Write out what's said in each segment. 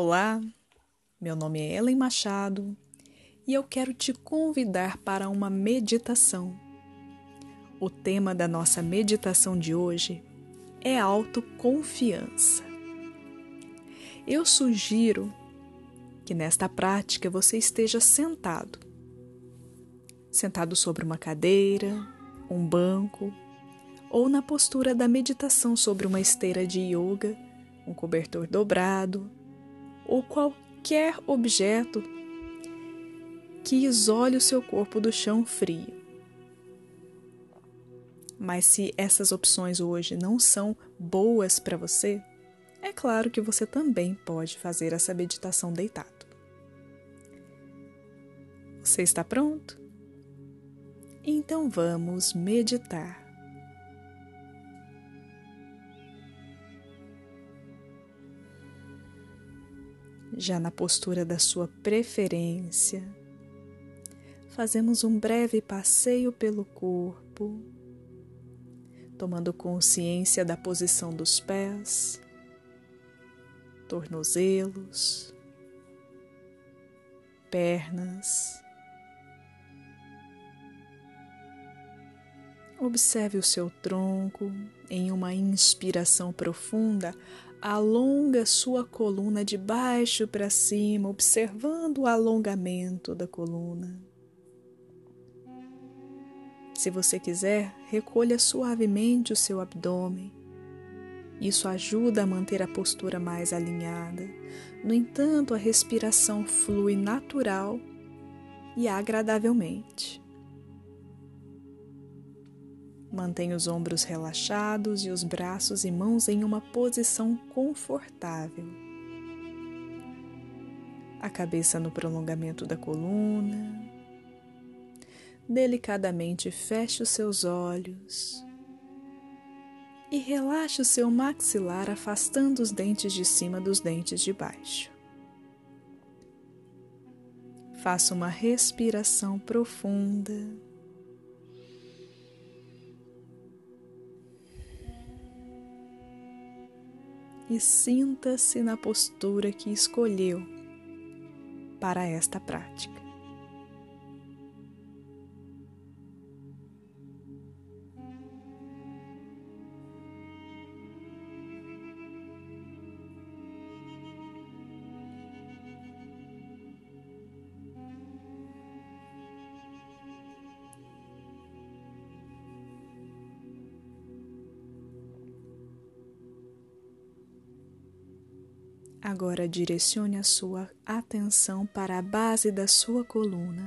Olá, meu nome é Ellen Machado e eu quero te convidar para uma meditação. O tema da nossa meditação de hoje é autoconfiança. Eu sugiro que nesta prática você esteja sentado. Sentado sobre uma cadeira, um banco ou na postura da meditação sobre uma esteira de yoga, um cobertor dobrado ou qualquer objeto que isole o seu corpo do chão frio. Mas se essas opções hoje não são boas para você, é claro que você também pode fazer essa meditação deitado. Você está pronto? Então vamos meditar. Já na postura da sua preferência, fazemos um breve passeio pelo corpo, tomando consciência da posição dos pés, tornozelos, pernas. Observe o seu tronco em uma inspiração profunda alonga sua coluna de baixo para cima, observando o alongamento da coluna. Se você quiser, recolha suavemente o seu abdômen. Isso ajuda a manter a postura mais alinhada. No entanto, a respiração flui natural e agradavelmente. Mantenha os ombros relaxados e os braços e mãos em uma posição confortável. A cabeça no prolongamento da coluna. Delicadamente feche os seus olhos e relaxe o seu maxilar, afastando os dentes de cima dos dentes de baixo. Faça uma respiração profunda. E sinta-se na postura que escolheu para esta prática. Agora direcione a sua atenção para a base da sua coluna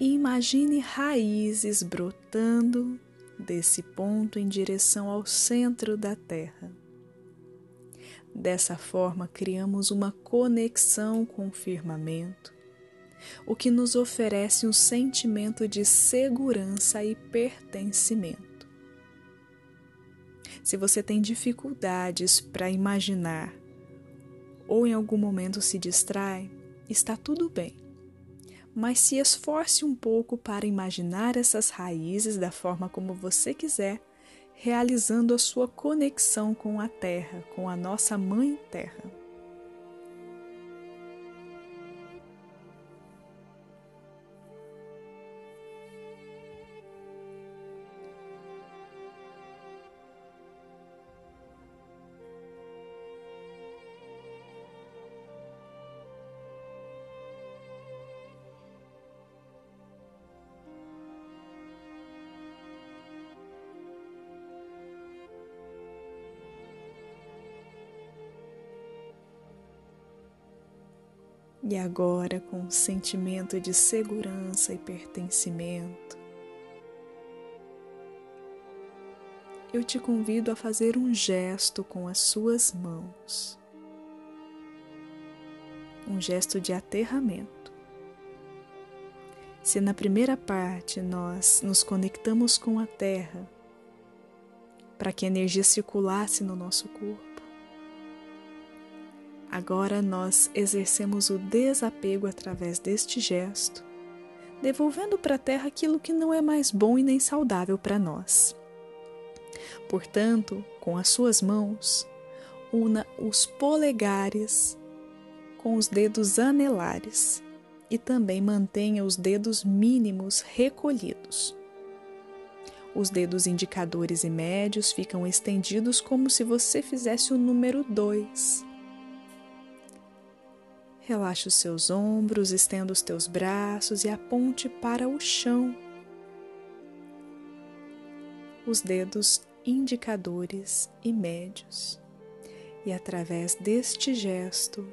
e imagine raízes brotando desse ponto em direção ao centro da Terra. Dessa forma, criamos uma conexão com o firmamento, o que nos oferece um sentimento de segurança e pertencimento. Se você tem dificuldades para imaginar ou em algum momento se distrai, está tudo bem. Mas se esforce um pouco para imaginar essas raízes da forma como você quiser, realizando a sua conexão com a Terra, com a nossa Mãe Terra. E agora, com um sentimento de segurança e pertencimento, eu te convido a fazer um gesto com as suas mãos, um gesto de aterramento. Se na primeira parte nós nos conectamos com a terra, para que a energia circulasse no nosso corpo, Agora nós exercemos o desapego através deste gesto, devolvendo para a terra aquilo que não é mais bom e nem saudável para nós. Portanto, com as suas mãos, una os polegares com os dedos anelares e também mantenha os dedos mínimos recolhidos. Os dedos indicadores e médios ficam estendidos como se você fizesse o número 2. Relaxe os seus ombros, estenda os teus braços e aponte para o chão. Os dedos indicadores e médios. E através deste gesto,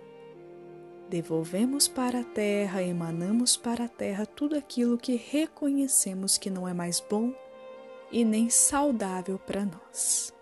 devolvemos para a terra, emanamos para a terra tudo aquilo que reconhecemos que não é mais bom e nem saudável para nós.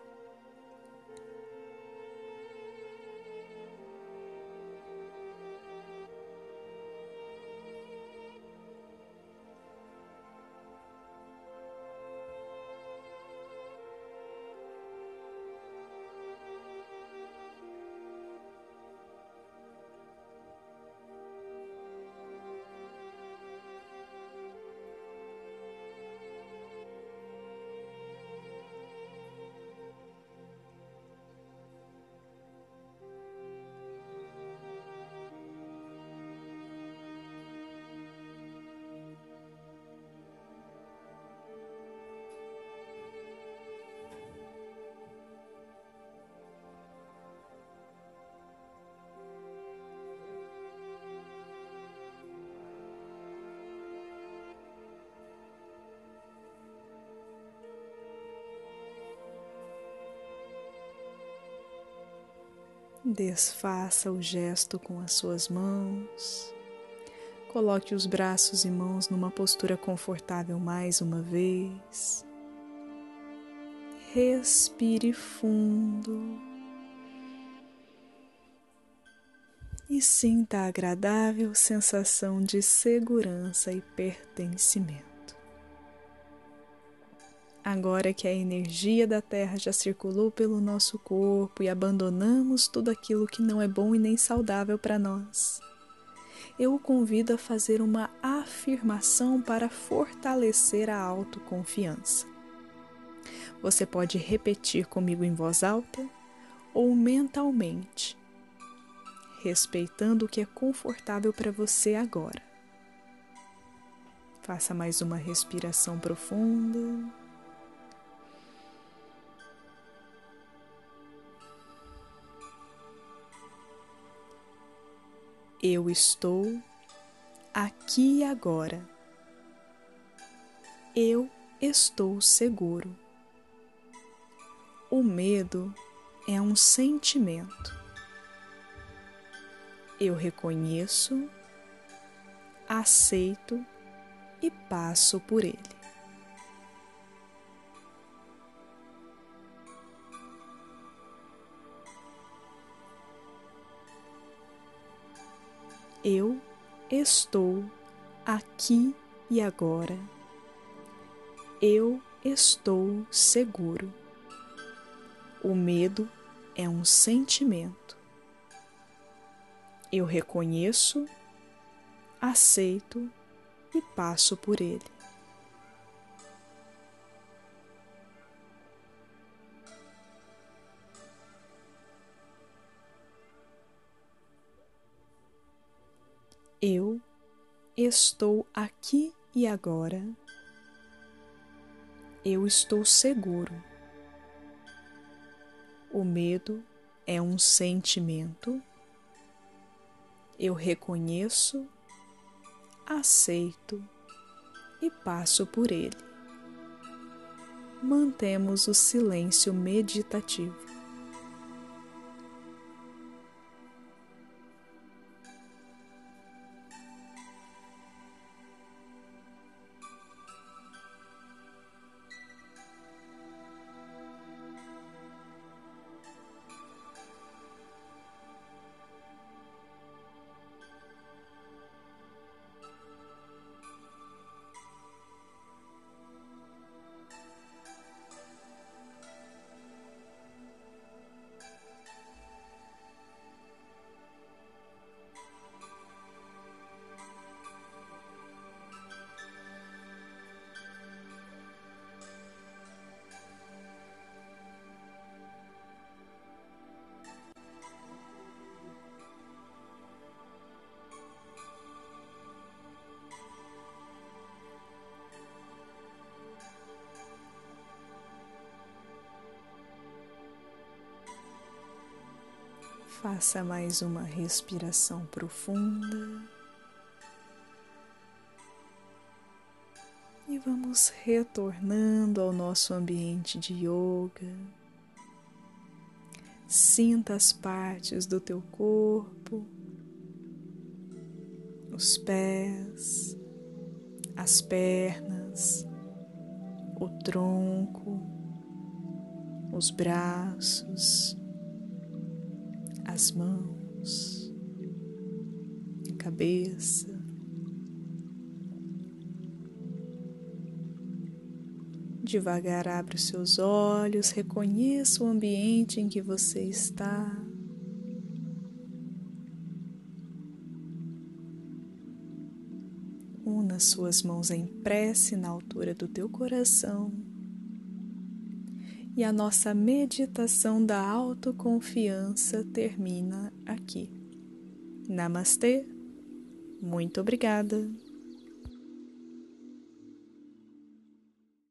Desfaça o gesto com as suas mãos. Coloque os braços e mãos numa postura confortável mais uma vez. Respire fundo. E sinta a agradável sensação de segurança e pertencimento. Agora que a energia da Terra já circulou pelo nosso corpo e abandonamos tudo aquilo que não é bom e nem saudável para nós, eu o convido a fazer uma afirmação para fortalecer a autoconfiança. Você pode repetir comigo em voz alta ou mentalmente, respeitando o que é confortável para você agora. Faça mais uma respiração profunda. Eu estou aqui agora. Eu estou seguro. O medo é um sentimento. Eu reconheço, aceito e passo por ele. Eu estou aqui e agora. Eu estou seguro. O medo é um sentimento. Eu reconheço, aceito e passo por ele. Estou aqui e agora. Eu estou seguro. O medo é um sentimento. Eu reconheço, aceito e passo por ele. Mantemos o silêncio meditativo. Faça mais uma respiração profunda. E vamos retornando ao nosso ambiente de yoga. Sinta as partes do teu corpo, os pés, as pernas, o tronco, os braços, as mãos, a cabeça. Devagar abra os seus olhos, reconheça o ambiente em que você está. Una suas mãos em prece na altura do teu coração. E a nossa meditação da autoconfiança termina aqui. Namastê. Muito obrigada.